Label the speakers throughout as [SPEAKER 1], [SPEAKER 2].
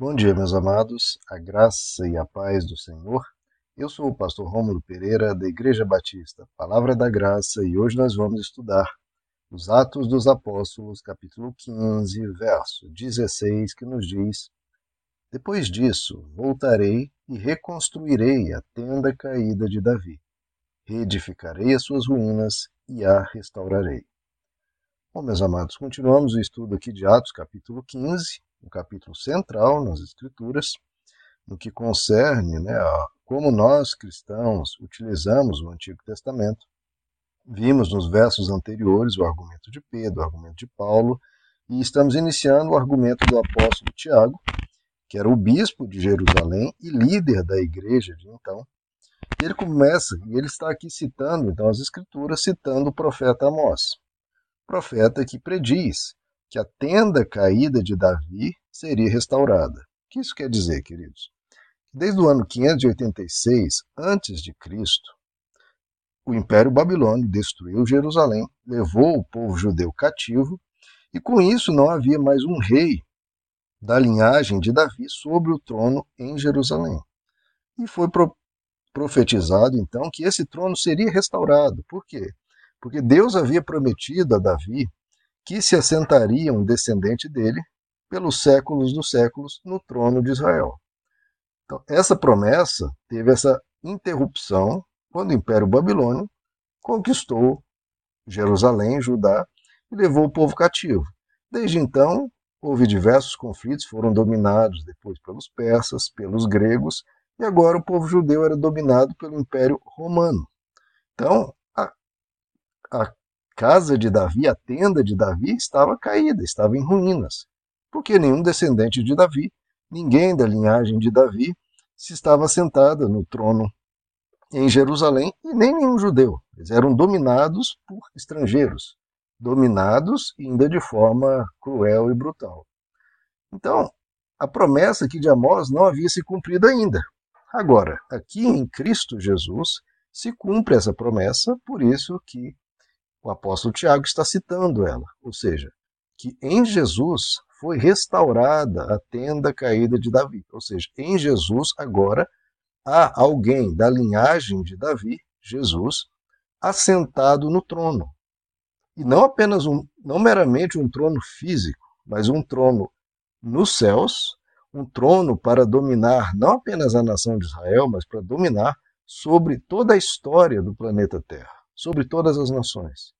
[SPEAKER 1] Bom dia, meus amados, a graça e a paz do Senhor. Eu sou o pastor Rômulo Pereira, da Igreja Batista, Palavra da Graça, e hoje nós vamos estudar os Atos dos Apóstolos, capítulo 15, verso 16, que nos diz: Depois disso, voltarei e reconstruirei a tenda caída de Davi. Reedificarei as suas ruínas e a restaurarei. Bom, meus amados, continuamos o estudo aqui de Atos, capítulo 15, um capítulo central nas Escrituras, no que concerne né, a como nós cristãos utilizamos o Antigo Testamento Vimos nos versos anteriores o argumento de Pedro, o argumento de Paulo, e estamos iniciando o argumento do apóstolo Tiago, que era o bispo de Jerusalém e líder da igreja de então. Ele começa, e ele está aqui citando então as escrituras, citando o profeta Amós, profeta que prediz que a tenda caída de Davi seria restaurada. O que isso quer dizer, queridos? Desde o ano 586 antes de Cristo, o Império Babilônio destruiu Jerusalém, levou o povo judeu cativo, e com isso não havia mais um rei da linhagem de Davi sobre o trono em Jerusalém. E foi pro profetizado então que esse trono seria restaurado. Por quê? Porque Deus havia prometido a Davi que se assentaria um descendente dele pelos séculos dos séculos no trono de Israel. Então, essa promessa teve essa interrupção quando o Império Babilônio conquistou Jerusalém, Judá, e levou o povo cativo. Desde então, houve diversos conflitos, foram dominados depois pelos persas, pelos gregos, e agora o povo judeu era dominado pelo Império Romano. Então, a, a casa de Davi, a tenda de Davi, estava caída, estava em ruínas, porque nenhum descendente de Davi, ninguém da linhagem de Davi, se estava sentada no trono em Jerusalém e nem nenhum judeu. Eles eram dominados por estrangeiros, dominados ainda de forma cruel e brutal. Então, a promessa aqui de Amós não havia se cumprido ainda. Agora, aqui em Cristo Jesus se cumpre essa promessa, por isso que o apóstolo Tiago está citando ela, ou seja, que em Jesus foi restaurada a tenda caída de Davi, ou seja, em Jesus agora há alguém da linhagem de Davi, Jesus, assentado no trono. E não apenas um, não meramente um trono físico, mas um trono nos céus, um trono para dominar não apenas a nação de Israel, mas para dominar sobre toda a história do planeta Terra, sobre todas as nações.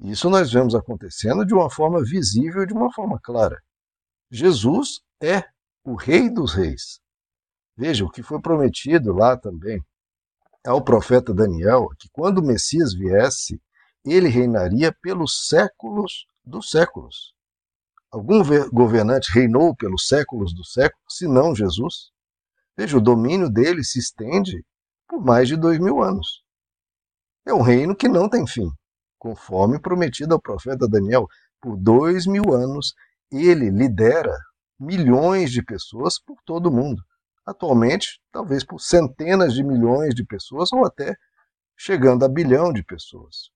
[SPEAKER 1] Isso nós vemos acontecendo de uma forma visível de uma forma clara. Jesus é o Rei dos Reis. Veja, o que foi prometido lá também ao profeta Daniel, que quando o Messias viesse, ele reinaria pelos séculos dos séculos. Algum governante reinou pelos séculos dos séculos, se não Jesus? Veja, o domínio dele se estende por mais de dois mil anos. É um reino que não tem fim, conforme prometido ao profeta Daniel. Por dois mil anos, ele lidera milhões de pessoas por todo o mundo atualmente, talvez por centenas de milhões de pessoas ou até chegando a bilhão de pessoas.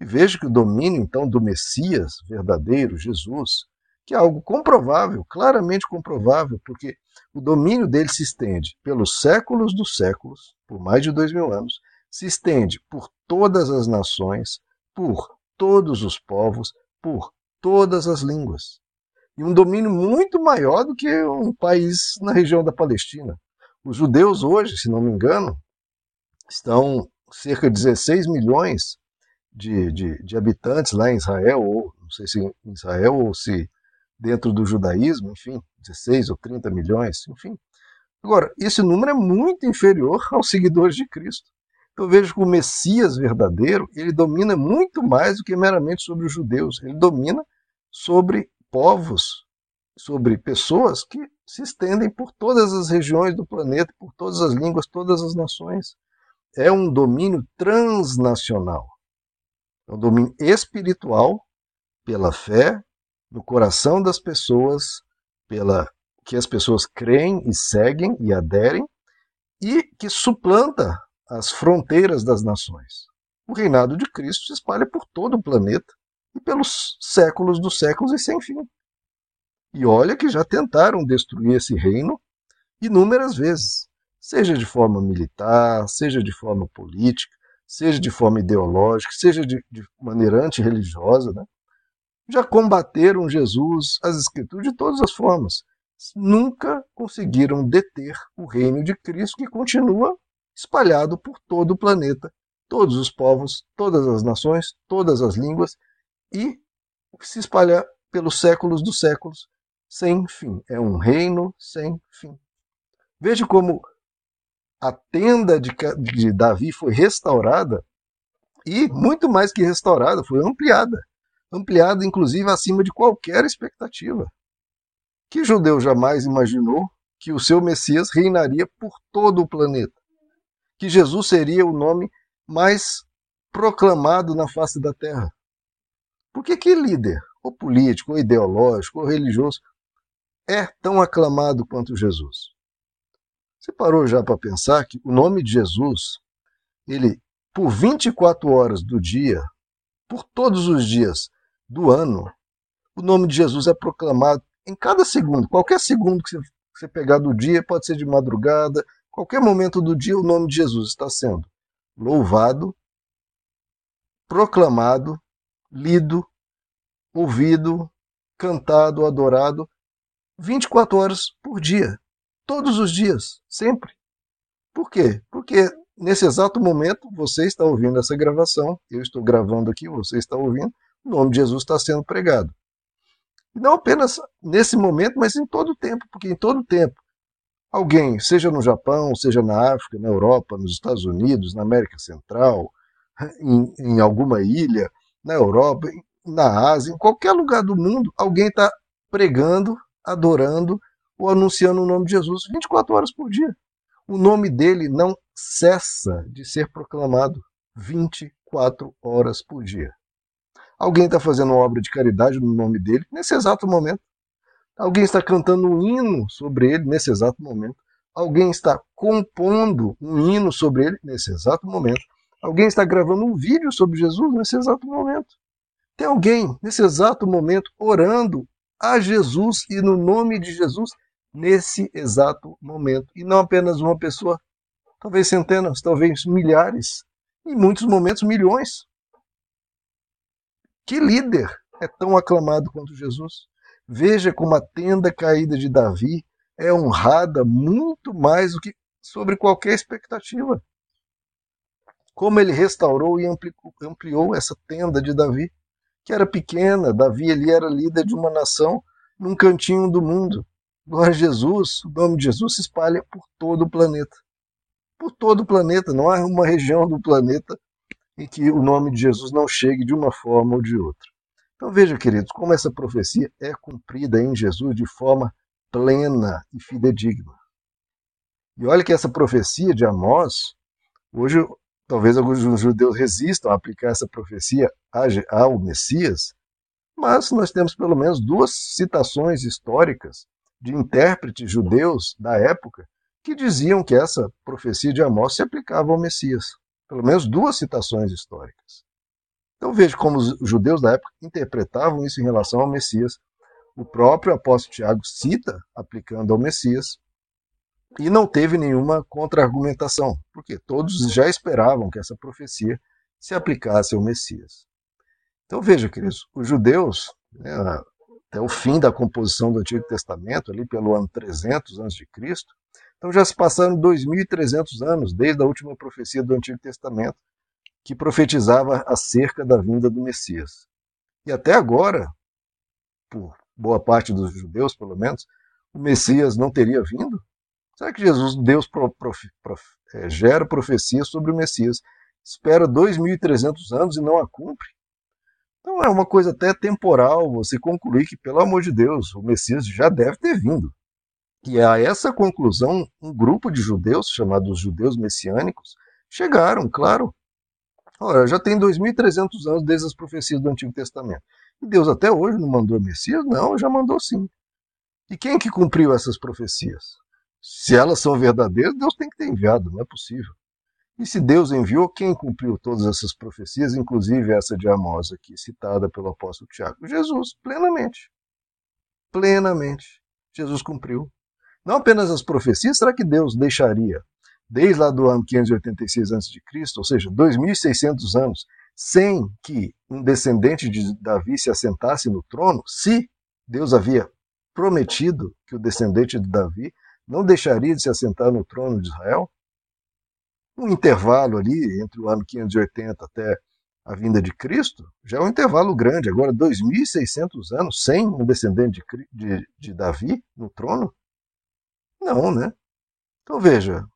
[SPEAKER 1] E veja que o domínio, então, do Messias verdadeiro, Jesus, que é algo comprovável, claramente comprovável, porque o domínio dele se estende pelos séculos dos séculos, por mais de dois mil anos, se estende por todas as nações, por todos os povos, por todas as línguas e um domínio muito maior do que um país na região da Palestina. Os judeus hoje, se não me engano, estão cerca de 16 milhões de, de, de habitantes lá em Israel, ou não sei se em Israel ou se dentro do judaísmo, enfim, 16 ou 30 milhões, enfim. Agora, esse número é muito inferior aos seguidores de Cristo. Eu vejo que o Messias verdadeiro, ele domina muito mais do que meramente sobre os judeus. Ele domina sobre povos, sobre pessoas que se estendem por todas as regiões do planeta, por todas as línguas, todas as nações. É um domínio transnacional. É um domínio espiritual pela fé no coração das pessoas, pela que as pessoas creem e seguem e aderem e que suplanta as fronteiras das nações. O reinado de Cristo se espalha por todo o planeta e pelos séculos dos séculos e sem fim. E olha que já tentaram destruir esse reino inúmeras vezes, seja de forma militar, seja de forma política, seja de forma ideológica, seja de, de maneira antirreligiosa. Né? Já combateram Jesus, as Escrituras, de todas as formas. Nunca conseguiram deter o reino de Cristo, que continua espalhado por todo o planeta, todos os povos, todas as nações, todas as línguas, e se espalha pelos séculos dos séculos, sem fim. É um reino sem fim. Veja como a tenda de, de Davi foi restaurada e, muito mais que restaurada, foi ampliada. Ampliada, inclusive, acima de qualquer expectativa. Que judeu jamais imaginou que o seu Messias reinaria por todo o planeta? Que Jesus seria o nome mais proclamado na face da terra? Por que que líder, ou político, ou ideológico, ou religioso, é tão aclamado quanto Jesus? Você parou já para pensar que o nome de Jesus, ele, por 24 horas do dia, por todos os dias do ano, o nome de Jesus é proclamado em cada segundo. Qualquer segundo que você pegar do dia, pode ser de madrugada, qualquer momento do dia, o nome de Jesus está sendo louvado, proclamado, lido, ouvido, cantado, adorado, 24 horas por dia todos os dias, sempre. Por quê? Porque nesse exato momento você está ouvindo essa gravação, eu estou gravando aqui, você está ouvindo, o nome de Jesus está sendo pregado. E não apenas nesse momento, mas em todo o tempo, porque em todo o tempo alguém, seja no Japão, seja na África, na Europa, nos Estados Unidos, na América Central, em, em alguma ilha, na Europa, na Ásia, em qualquer lugar do mundo, alguém está pregando, adorando ou anunciando o nome de Jesus 24 horas por dia. O nome dele não cessa de ser proclamado 24 horas por dia. Alguém está fazendo uma obra de caridade no nome dele nesse exato momento. Alguém está cantando um hino sobre ele nesse exato momento. Alguém está compondo um hino sobre ele nesse exato momento. Alguém está gravando um vídeo sobre Jesus nesse exato momento. Tem alguém nesse exato momento orando a Jesus e no nome de Jesus nesse exato momento. E não apenas uma pessoa, talvez centenas, talvez milhares, em muitos momentos milhões. Que líder é tão aclamado quanto Jesus? Veja como a tenda caída de Davi é honrada muito mais do que sobre qualquer expectativa. Como ele restaurou e ampliou essa tenda de Davi, que era pequena, Davi ele era líder de uma nação num cantinho do mundo. Glória a Jesus, o nome de Jesus se espalha por todo o planeta. Por todo o planeta, não há uma região do planeta em que o nome de Jesus não chegue de uma forma ou de outra. Então veja, queridos, como essa profecia é cumprida em Jesus de forma plena e fidedigna. E olha que essa profecia de Amós, hoje talvez alguns judeus resistam a aplicar essa profecia ao Messias, mas nós temos pelo menos duas citações históricas de intérpretes judeus da época que diziam que essa profecia de Amós se aplicava ao Messias. Pelo menos duas citações históricas. Então veja como os judeus da época interpretavam isso em relação ao Messias. O próprio apóstolo Tiago cita aplicando ao Messias e não teve nenhuma contra-argumentação, porque todos já esperavam que essa profecia se aplicasse ao Messias. Então veja, queridos, os judeus, né, até o fim da composição do Antigo Testamento, ali pelo ano 300 a.C. Então já se passaram 2.300 anos desde a última profecia do Antigo Testamento, que profetizava acerca da vinda do Messias. E até agora, por boa parte dos judeus, pelo menos, o Messias não teria vindo? Será que Jesus, Deus pro, é, gera profecia sobre o Messias, espera 2.300 anos e não a cumpre? Então é uma coisa até temporal você concluir que, pelo amor de Deus, o Messias já deve ter vindo. E a essa conclusão, um grupo de judeus, chamados judeus messiânicos, chegaram, claro. Ora, já tem 2.300 anos desde as profecias do Antigo Testamento. E Deus até hoje não mandou Messias? Não, já mandou sim. E quem que cumpriu essas profecias? Se elas são verdadeiras, Deus tem que ter enviado, não é possível. E se Deus enviou, quem cumpriu todas essas profecias, inclusive essa de Amós aqui, citada pelo apóstolo Tiago? Jesus, plenamente. plenamente. Jesus cumpriu. Não apenas as profecias, será que Deus deixaria, desde lá do ano 586 a.C., ou seja, 2.600 anos, sem que um descendente de Davi se assentasse no trono, se Deus havia prometido que o descendente de Davi não deixaria de se assentar no trono de Israel? Um intervalo ali entre o ano 580 até a vinda de Cristo já é um intervalo grande. Agora, 2.600 anos sem um descendente de, de, de Davi no trono? Não, né? Então veja,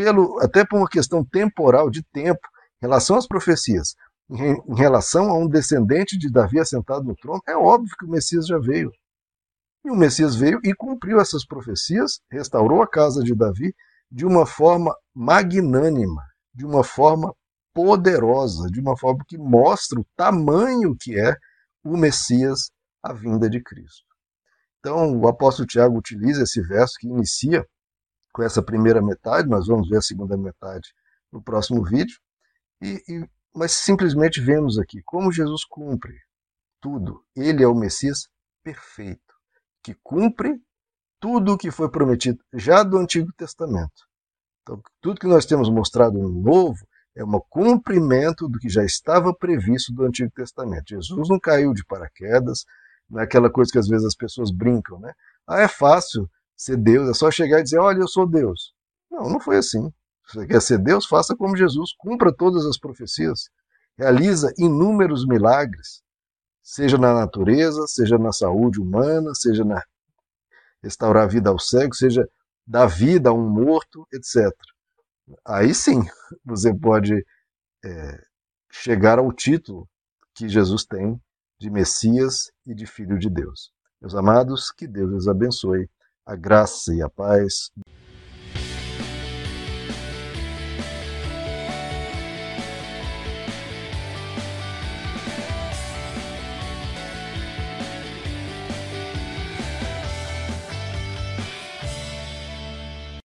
[SPEAKER 1] pelo, até por uma questão temporal de tempo, em relação às profecias, em, relação a um descendente de Davi assentado no trono, é óbvio que o Messias já veio. E o Messias veio e cumpriu essas profecias, restaurou a casa de Davi de uma forma magnânima, de uma forma poderosa, de uma forma que mostra o tamanho que é o Messias, a vinda de Cristo. Então, o apóstolo Tiago utiliza esse verso que inicia com essa primeira metade, nós vamos ver a segunda metade no próximo vídeo, e, e, mas simplesmente vemos aqui como Jesus cumpre tudo. Ele é o Messias perfeito, que cumpre tudo o que foi prometido já do Antigo Testamento. Então, tudo que nós temos mostrado no Novo é um cumprimento do que já estava previsto do Antigo Testamento. Jesus não caiu de paraquedas, não é aquela coisa que às vezes as pessoas brincam, né? Ah, é fácil ser Deus, é só chegar e dizer, olha, eu sou Deus. Não, não foi assim. Se você quer ser Deus, faça como Jesus, cumpra todas as profecias, realiza inúmeros milagres, seja na natureza, seja na saúde humana, seja na restaurar a vida ao cego, seja dar vida a um morto, etc. Aí sim você pode é, chegar ao título que Jesus tem de Messias e de Filho de Deus. Meus amados, que Deus os abençoe, a graça e a paz.